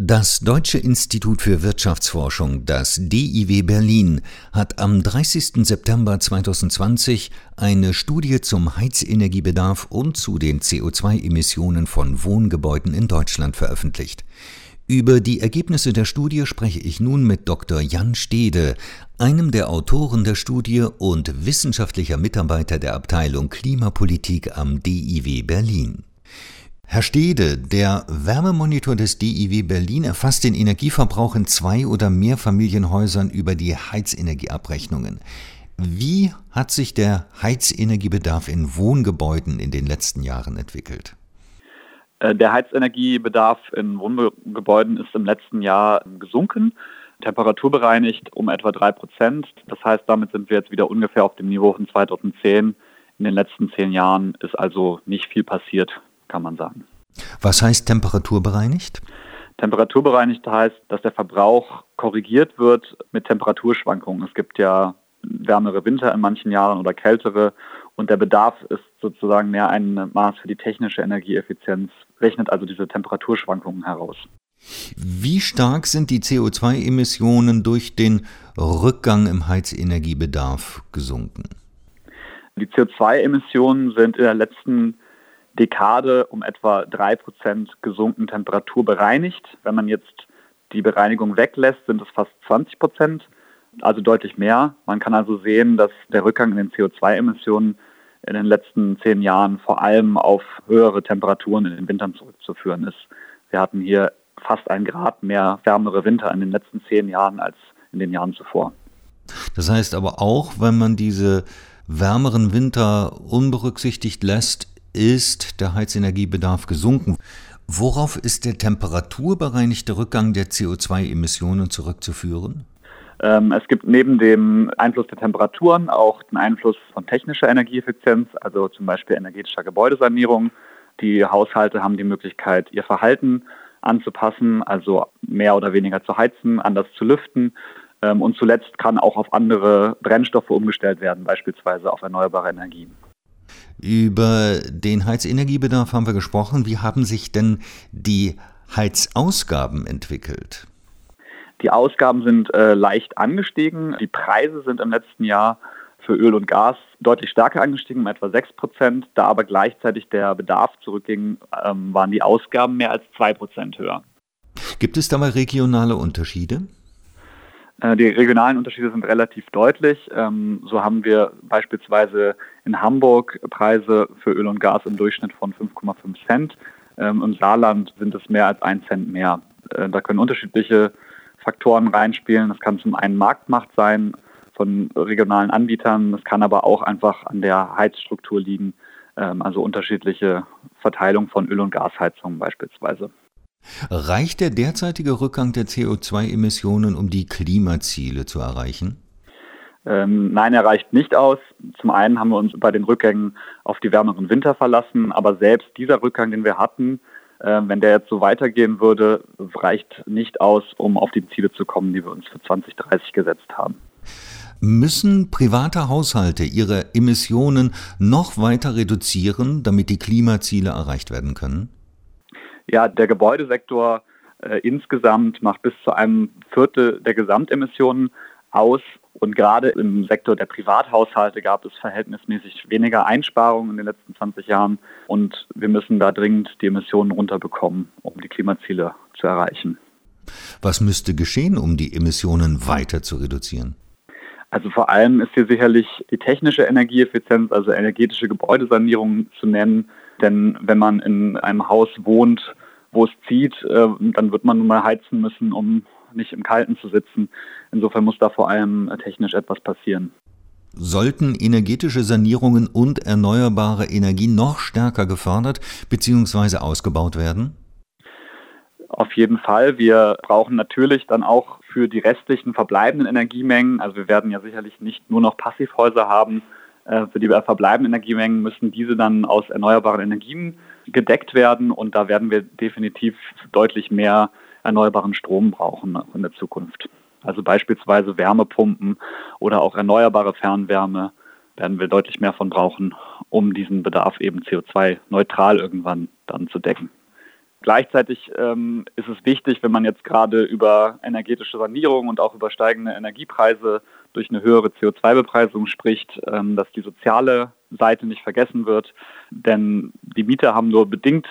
Das Deutsche Institut für Wirtschaftsforschung, das DIW Berlin, hat am 30. September 2020 eine Studie zum Heizenergiebedarf und zu den CO2-Emissionen von Wohngebäuden in Deutschland veröffentlicht. Über die Ergebnisse der Studie spreche ich nun mit Dr. Jan Stede, einem der Autoren der Studie und wissenschaftlicher Mitarbeiter der Abteilung Klimapolitik am DIW Berlin. Herr Stede, der Wärmemonitor des DIW Berlin erfasst den Energieverbrauch in zwei oder mehr Familienhäusern über die Heizenergieabrechnungen. Wie hat sich der Heizenergiebedarf in Wohngebäuden in den letzten Jahren entwickelt? Äh, der Heizenergiebedarf in Wohngebäuden ist im letzten Jahr gesunken, temperaturbereinigt um etwa drei Prozent. Das heißt, damit sind wir jetzt wieder ungefähr auf dem Niveau von 2010. In den letzten zehn Jahren ist also nicht viel passiert kann man sagen. Was heißt temperaturbereinigt? Temperaturbereinigt heißt, dass der Verbrauch korrigiert wird mit Temperaturschwankungen. Es gibt ja wärmere Winter in manchen Jahren oder kältere und der Bedarf ist sozusagen mehr ein Maß für die technische Energieeffizienz, rechnet also diese Temperaturschwankungen heraus. Wie stark sind die CO2-Emissionen durch den Rückgang im Heizenergiebedarf gesunken? Die CO2-Emissionen sind in der letzten Dekade um etwa 3% gesunken Temperatur bereinigt. Wenn man jetzt die Bereinigung weglässt, sind es fast 20 Prozent, also deutlich mehr. Man kann also sehen, dass der Rückgang in den CO2-Emissionen in den letzten zehn Jahren vor allem auf höhere Temperaturen in den Wintern zurückzuführen ist. Wir hatten hier fast ein Grad mehr wärmere Winter in den letzten zehn Jahren als in den Jahren zuvor. Das heißt aber auch, wenn man diese wärmeren Winter unberücksichtigt lässt, ist der Heizenergiebedarf gesunken. Worauf ist der temperaturbereinigte Rückgang der CO2-Emissionen zurückzuführen? Ähm, es gibt neben dem Einfluss der Temperaturen auch den Einfluss von technischer Energieeffizienz, also zum Beispiel energetischer Gebäudesanierung. Die Haushalte haben die Möglichkeit, ihr Verhalten anzupassen, also mehr oder weniger zu heizen, anders zu lüften. Ähm, und zuletzt kann auch auf andere Brennstoffe umgestellt werden, beispielsweise auf erneuerbare Energien. Über den Heizenergiebedarf haben wir gesprochen. Wie haben sich denn die Heizausgaben entwickelt? Die Ausgaben sind äh, leicht angestiegen. Die Preise sind im letzten Jahr für Öl und Gas deutlich stärker angestiegen, um etwa 6 Prozent. Da aber gleichzeitig der Bedarf zurückging, ähm, waren die Ausgaben mehr als 2 Prozent höher. Gibt es dabei regionale Unterschiede? Äh, die regionalen Unterschiede sind relativ deutlich. Ähm, so haben wir beispielsweise in Hamburg Preise für Öl und Gas im Durchschnitt von 5,5 Cent. Ähm, Im Saarland sind es mehr als ein Cent mehr. Äh, da können unterschiedliche Faktoren reinspielen. Das kann zum einen Marktmacht sein von regionalen Anbietern. Das kann aber auch einfach an der Heizstruktur liegen. Ähm, also unterschiedliche Verteilung von Öl- und Gasheizungen beispielsweise. Reicht der derzeitige Rückgang der CO2-Emissionen, um die Klimaziele zu erreichen? Ähm, nein, er reicht nicht aus. Zum einen haben wir uns bei den Rückgängen auf die wärmeren Winter verlassen, aber selbst dieser Rückgang, den wir hatten, äh, wenn der jetzt so weitergehen würde, reicht nicht aus, um auf die Ziele zu kommen, die wir uns für 2030 gesetzt haben. Müssen private Haushalte ihre Emissionen noch weiter reduzieren, damit die Klimaziele erreicht werden können? Ja, der Gebäudesektor äh, insgesamt macht bis zu einem Viertel der Gesamtemissionen aus. Und gerade im Sektor der Privathaushalte gab es verhältnismäßig weniger Einsparungen in den letzten 20 Jahren. Und wir müssen da dringend die Emissionen runterbekommen, um die Klimaziele zu erreichen. Was müsste geschehen, um die Emissionen weiter zu reduzieren? Also vor allem ist hier sicherlich die technische Energieeffizienz, also energetische Gebäudesanierung zu nennen. Denn wenn man in einem Haus wohnt, wo es zieht, äh, dann wird man nun mal heizen müssen, um nicht im Kalten zu sitzen. Insofern muss da vor allem technisch etwas passieren. Sollten energetische Sanierungen und erneuerbare Energien noch stärker gefördert bzw. ausgebaut werden? Auf jeden Fall. Wir brauchen natürlich dann auch für die restlichen verbleibenden Energiemengen, also wir werden ja sicherlich nicht nur noch Passivhäuser haben, äh, für die verbleibenden Energiemengen müssen diese dann aus erneuerbaren Energien gedeckt werden und da werden wir definitiv deutlich mehr erneuerbaren Strom brauchen in der Zukunft. Also beispielsweise Wärmepumpen oder auch erneuerbare Fernwärme werden wir deutlich mehr von brauchen, um diesen Bedarf eben CO2-neutral irgendwann dann zu decken. Gleichzeitig ähm, ist es wichtig, wenn man jetzt gerade über energetische Sanierung und auch über steigende Energiepreise durch eine höhere CO2-Bepreisung spricht, ähm, dass die soziale Seite nicht vergessen wird. Denn die Mieter haben nur bedingt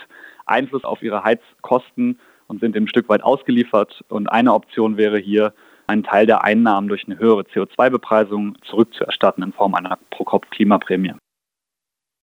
Einfluss auf ihre Heizkosten und sind dem Stück weit ausgeliefert. Und eine Option wäre hier, einen Teil der Einnahmen durch eine höhere CO2-Bepreisung zurückzuerstatten in Form einer Pro-Kopf-Klimaprämie.